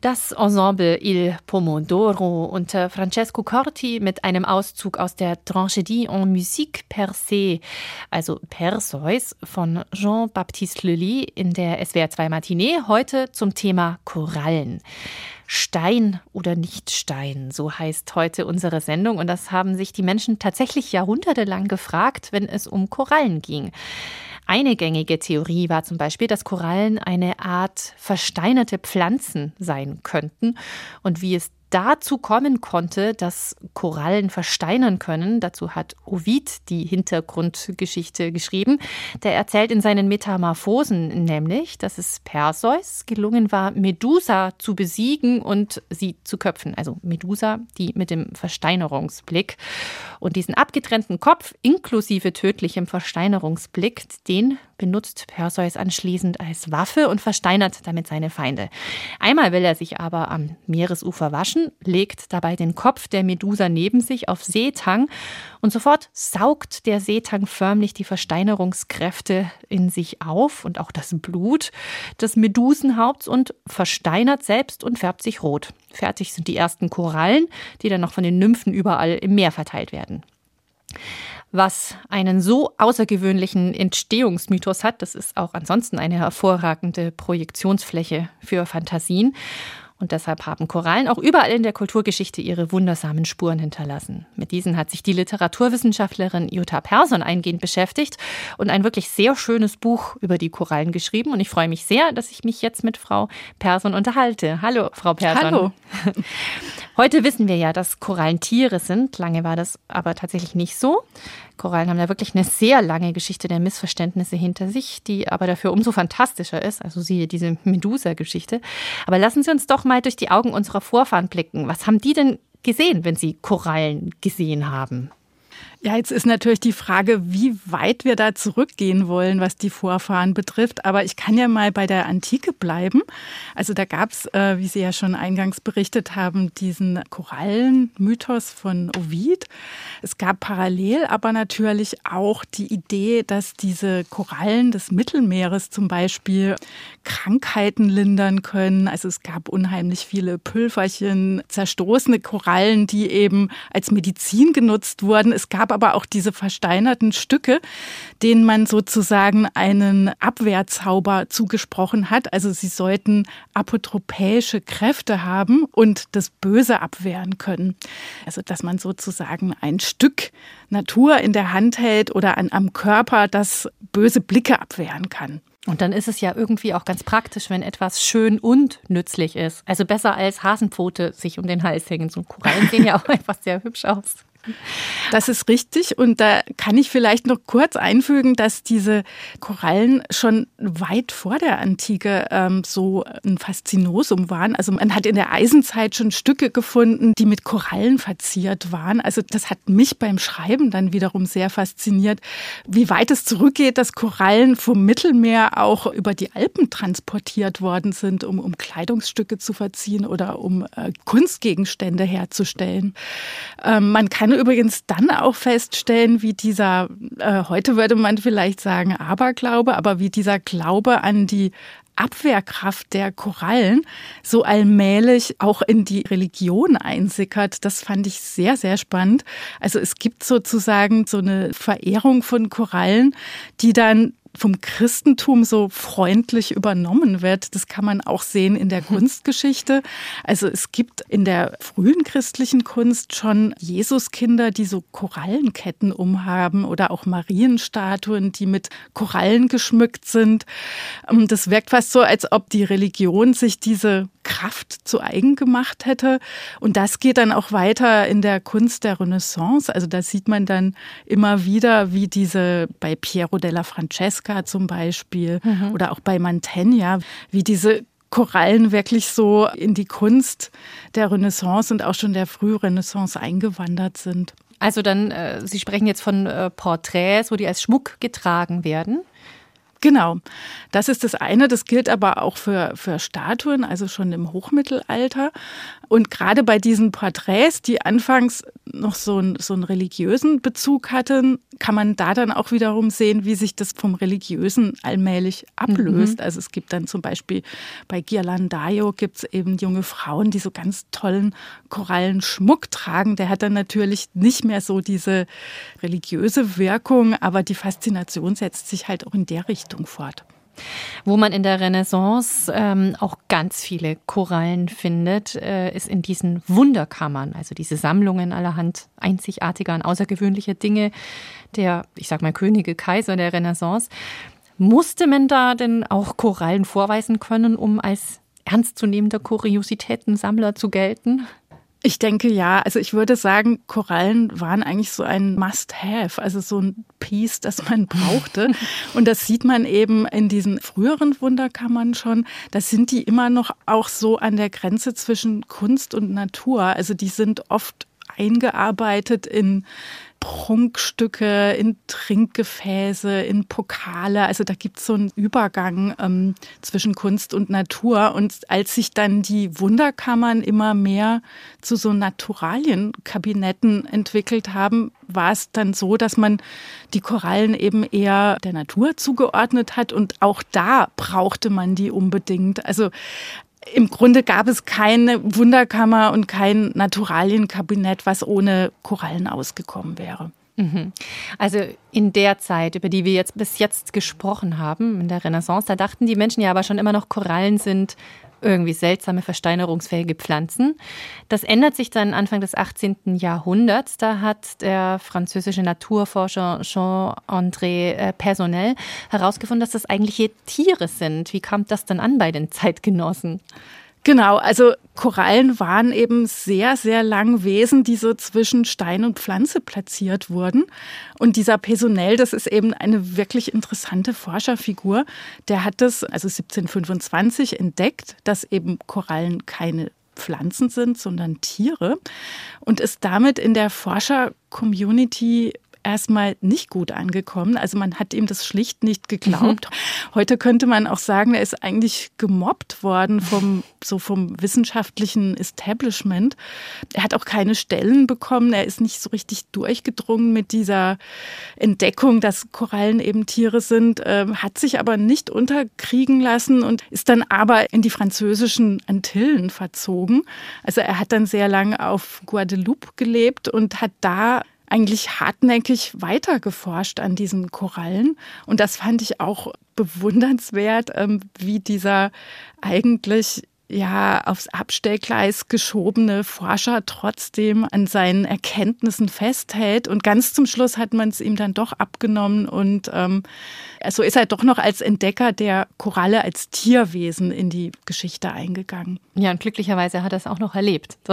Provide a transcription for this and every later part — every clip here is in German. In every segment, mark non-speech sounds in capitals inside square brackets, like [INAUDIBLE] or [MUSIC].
Das Ensemble Il Pomodoro unter Francesco Corti mit einem Auszug aus der Tragédie en musique Persée, also Perseus von Jean-Baptiste Lully in der SWR 2 Matinee, heute zum Thema Korallen. Stein oder nicht Stein, so heißt heute unsere Sendung. Und das haben sich die Menschen tatsächlich jahrhundertelang gefragt, wenn es um Korallen ging. Eine gängige Theorie war zum Beispiel, dass Korallen eine Art versteinerte Pflanzen sein könnten und wie es dazu kommen konnte, dass Korallen versteinern können. Dazu hat Ovid die Hintergrundgeschichte geschrieben. Der erzählt in seinen Metamorphosen nämlich, dass es Perseus gelungen war, Medusa zu besiegen und sie zu köpfen. Also Medusa, die mit dem Versteinerungsblick. Und diesen abgetrennten Kopf inklusive tödlichem Versteinerungsblick, den benutzt Perseus anschließend als Waffe und versteinert damit seine Feinde. Einmal will er sich aber am Meeresufer waschen, legt dabei den Kopf der Medusa neben sich auf Seetang und sofort saugt der Seetang förmlich die Versteinerungskräfte in sich auf und auch das Blut des Medusenhaupts und versteinert selbst und färbt sich rot. Fertig sind die ersten Korallen, die dann noch von den Nymphen überall im Meer verteilt werden. Was einen so außergewöhnlichen Entstehungsmythos hat, das ist auch ansonsten eine hervorragende Projektionsfläche für Fantasien. Und deshalb haben Korallen auch überall in der Kulturgeschichte ihre wundersamen Spuren hinterlassen. Mit diesen hat sich die Literaturwissenschaftlerin Jutta Persson eingehend beschäftigt und ein wirklich sehr schönes Buch über die Korallen geschrieben. Und ich freue mich sehr, dass ich mich jetzt mit Frau Persson unterhalte. Hallo, Frau Persson. Hallo. [LAUGHS] Heute wissen wir ja, dass Korallen Tiere sind. Lange war das aber tatsächlich nicht so. Korallen haben da wirklich eine sehr lange Geschichte der Missverständnisse hinter sich, die aber dafür umso fantastischer ist. Also siehe diese Medusa-Geschichte. Aber lassen Sie uns doch mal durch die Augen unserer Vorfahren blicken. Was haben die denn gesehen, wenn sie Korallen gesehen haben? Ja, jetzt ist natürlich die Frage, wie weit wir da zurückgehen wollen, was die Vorfahren betrifft. Aber ich kann ja mal bei der Antike bleiben. Also da gab es, äh, wie Sie ja schon eingangs berichtet haben, diesen Korallenmythos von Ovid. Es gab parallel aber natürlich auch die Idee, dass diese Korallen des Mittelmeeres zum Beispiel Krankheiten lindern können. Also es gab unheimlich viele Pülferchen, zerstoßene Korallen, die eben als Medizin genutzt wurden. Es gab aber auch diese versteinerten Stücke, denen man sozusagen einen Abwehrzauber zugesprochen hat. Also sie sollten apotropäische Kräfte haben und das Böse abwehren können. Also dass man sozusagen ein Stück Natur in der Hand hält oder an, am Körper, das böse Blicke abwehren kann. Und dann ist es ja irgendwie auch ganz praktisch, wenn etwas schön und nützlich ist. Also besser als Hasenpfote sich um den Hals hängen. So Korallen sehen ja auch [LAUGHS] einfach sehr hübsch aus. Das ist richtig. Und da kann ich vielleicht noch kurz einfügen, dass diese Korallen schon weit vor der Antike ähm, so ein Faszinosum waren. Also man hat in der Eisenzeit schon Stücke gefunden, die mit Korallen verziert waren. Also das hat mich beim Schreiben dann wiederum sehr fasziniert, wie weit es zurückgeht, dass Korallen vom Mittelmeer auch über die Alpen transportiert worden sind, um, um Kleidungsstücke zu verziehen oder um äh, Kunstgegenstände herzustellen. Ähm, man kann kann übrigens dann auch feststellen, wie dieser, äh, heute würde man vielleicht sagen Aberglaube, aber wie dieser Glaube an die Abwehrkraft der Korallen so allmählich auch in die Religion einsickert. Das fand ich sehr, sehr spannend. Also es gibt sozusagen so eine Verehrung von Korallen, die dann vom Christentum so freundlich übernommen wird. Das kann man auch sehen in der Kunstgeschichte. Also es gibt in der frühen christlichen Kunst schon Jesuskinder, die so Korallenketten umhaben oder auch Marienstatuen, die mit Korallen geschmückt sind. Ähm, das wirkt fast so, als ob die Religion sich diese Kraft zu eigen gemacht hätte. Und das geht dann auch weiter in der Kunst der Renaissance. Also da sieht man dann immer wieder, wie diese bei Piero della Francesca zum Beispiel mhm. oder auch bei Mantegna, wie diese Korallen wirklich so in die Kunst der Renaissance und auch schon der Frührenaissance eingewandert sind. Also dann, äh, Sie sprechen jetzt von äh, Porträts, wo die als Schmuck getragen werden. Genau, das ist das eine. Das gilt aber auch für, für Statuen, also schon im Hochmittelalter. Und gerade bei diesen Porträts, die anfangs noch so, ein, so einen religiösen Bezug hatten, kann man da dann auch wiederum sehen, wie sich das vom Religiösen allmählich ablöst. Mhm. Also es gibt dann zum Beispiel bei Ghirlandaio gibt es eben junge Frauen, die so ganz tollen Korallenschmuck tragen. Der hat dann natürlich nicht mehr so diese religiöse Wirkung, aber die Faszination setzt sich halt auch in der Richtung fort. Wo man in der Renaissance ähm, auch ganz viele Korallen findet, äh, ist in diesen Wunderkammern, also diese Sammlungen allerhand einzigartiger und außergewöhnlicher Dinge der, ich sag mal, Könige, Kaiser der Renaissance. Musste man da denn auch Korallen vorweisen können, um als ernstzunehmender Kuriositätensammler zu gelten? Ich denke ja. Also ich würde sagen, Korallen waren eigentlich so ein Must-Have, also so ein Piece, das man brauchte. [LAUGHS] Und das sieht man eben in diesen früheren Wunderkammern schon. Da sind die immer noch auch so an der Grenze zwischen Kunst und Natur. Also die sind oft eingearbeitet in Prunkstücke, in Trinkgefäße, in Pokale. Also da gibt es so einen Übergang ähm, zwischen Kunst und Natur. Und als sich dann die Wunderkammern immer mehr zu so Naturalienkabinetten entwickelt haben, war es dann so, dass man die Korallen eben eher der Natur zugeordnet hat. Und auch da brauchte man die unbedingt. Also im Grunde gab es keine Wunderkammer und kein Naturalienkabinett, was ohne Korallen ausgekommen wäre. Mhm. Also in der Zeit, über die wir jetzt bis jetzt gesprochen haben, in der Renaissance, da dachten die Menschen ja aber schon immer noch, Korallen sind irgendwie seltsame versteinerungsfähige Pflanzen. Das ändert sich dann Anfang des 18. Jahrhunderts. Da hat der französische Naturforscher Jean-André äh, Personnel herausgefunden, dass das eigentliche Tiere sind. Wie kam das dann an bei den Zeitgenossen? Genau, also Korallen waren eben sehr, sehr lang Wesen, die so zwischen Stein und Pflanze platziert wurden. Und dieser Pesonell, das ist eben eine wirklich interessante Forscherfigur. Der hat das also 1725 entdeckt, dass eben Korallen keine Pflanzen sind, sondern Tiere und ist damit in der Forscher-Community erstmal nicht gut angekommen. Also man hat ihm das schlicht nicht geglaubt. Mhm. Heute könnte man auch sagen, er ist eigentlich gemobbt worden vom, [LAUGHS] so vom wissenschaftlichen Establishment. Er hat auch keine Stellen bekommen. Er ist nicht so richtig durchgedrungen mit dieser Entdeckung, dass Korallen eben Tiere sind, äh, hat sich aber nicht unterkriegen lassen und ist dann aber in die französischen Antillen verzogen. Also er hat dann sehr lange auf Guadeloupe gelebt und hat da eigentlich hartnäckig weiter geforscht an diesen Korallen. Und das fand ich auch bewundernswert, ähm, wie dieser eigentlich ja aufs Abstellgleis geschobene Forscher trotzdem an seinen Erkenntnissen festhält. Und ganz zum Schluss hat man es ihm dann doch abgenommen und ähm, so ist er doch noch als Entdecker der Koralle als Tierwesen in die Geschichte eingegangen. Ja, und glücklicherweise hat er es auch noch erlebt. [LAUGHS]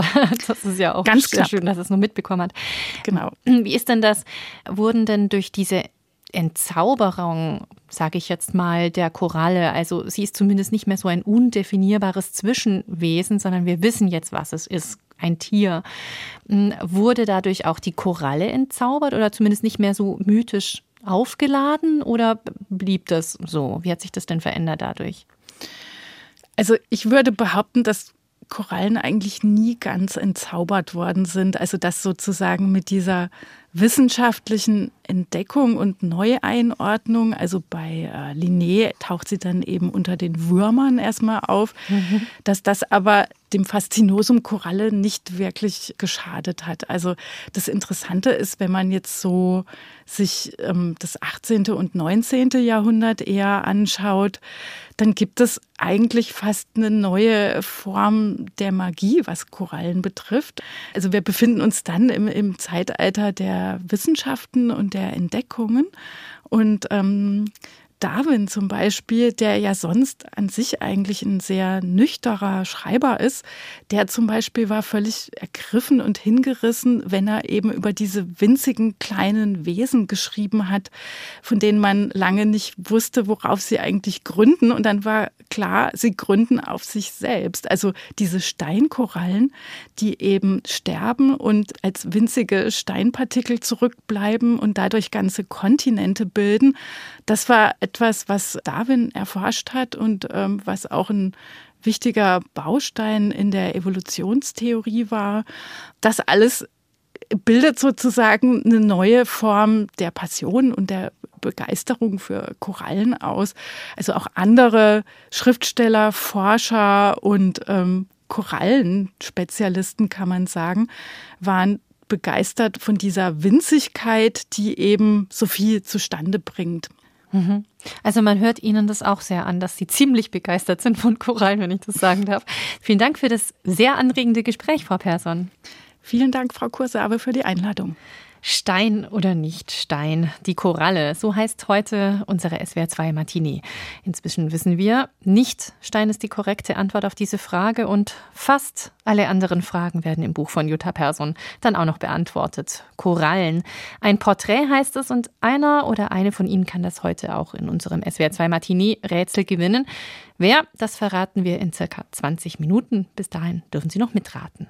Das ist ja auch ganz schön, dass er es nur mitbekommen hat. Genau. Wie ist denn das? Wurden denn durch diese Entzauberung, sage ich jetzt mal, der Koralle. Also sie ist zumindest nicht mehr so ein undefinierbares Zwischenwesen, sondern wir wissen jetzt, was es ist. Ein Tier. Hm, wurde dadurch auch die Koralle entzaubert oder zumindest nicht mehr so mythisch aufgeladen oder blieb das so? Wie hat sich das denn verändert dadurch? Also ich würde behaupten, dass Korallen eigentlich nie ganz entzaubert worden sind. Also dass sozusagen mit dieser wissenschaftlichen Entdeckung und Neueinordnung, also bei äh, Linné taucht sie dann eben unter den Würmern erstmal auf, mhm. dass das aber dem Faszinosum Koralle nicht wirklich geschadet hat. Also das Interessante ist, wenn man jetzt so sich ähm, das 18. und 19. Jahrhundert eher anschaut, dann gibt es eigentlich fast eine neue Form der Magie, was Korallen betrifft. Also wir befinden uns dann im, im Zeitalter der Wissenschaften und der Entdeckungen. Und ähm, Darwin zum Beispiel, der ja sonst an sich eigentlich ein sehr nüchterer Schreiber ist, der zum Beispiel war völlig ergriffen und hingerissen, wenn er eben über diese winzigen kleinen Wesen geschrieben hat, von denen man lange nicht wusste, worauf sie eigentlich gründen. Und dann war klar, sie gründen auf sich selbst. Also diese Steinkorallen, die eben sterben und als winzige Steinpartikel zurückbleiben und dadurch ganze Kontinente bilden. Das war etwas, was Darwin erforscht hat und ähm, was auch ein wichtiger Baustein in der Evolutionstheorie war. Das alles bildet sozusagen eine neue Form der Passion und der Begeisterung für Korallen aus. Also auch andere Schriftsteller, Forscher und ähm, Korallenspezialisten, kann man sagen, waren begeistert von dieser Winzigkeit, die eben so viel zustande bringt. Mhm. Also man hört Ihnen das auch sehr an, dass Sie ziemlich begeistert sind von Korallen, wenn ich das sagen darf. Vielen Dank für das sehr anregende Gespräch, Frau Persson. Vielen Dank, Frau Kursabe, für die Einladung. Stein oder nicht Stein? Die Koralle, so heißt heute unsere SWR2 Matinee. Inzwischen wissen wir, nicht Stein ist die korrekte Antwort auf diese Frage und fast alle anderen Fragen werden im Buch von Jutta Persson dann auch noch beantwortet. Korallen. Ein Porträt heißt es und einer oder eine von Ihnen kann das heute auch in unserem SWR2 Matinee Rätsel gewinnen. Wer, das verraten wir in circa 20 Minuten. Bis dahin dürfen Sie noch mitraten.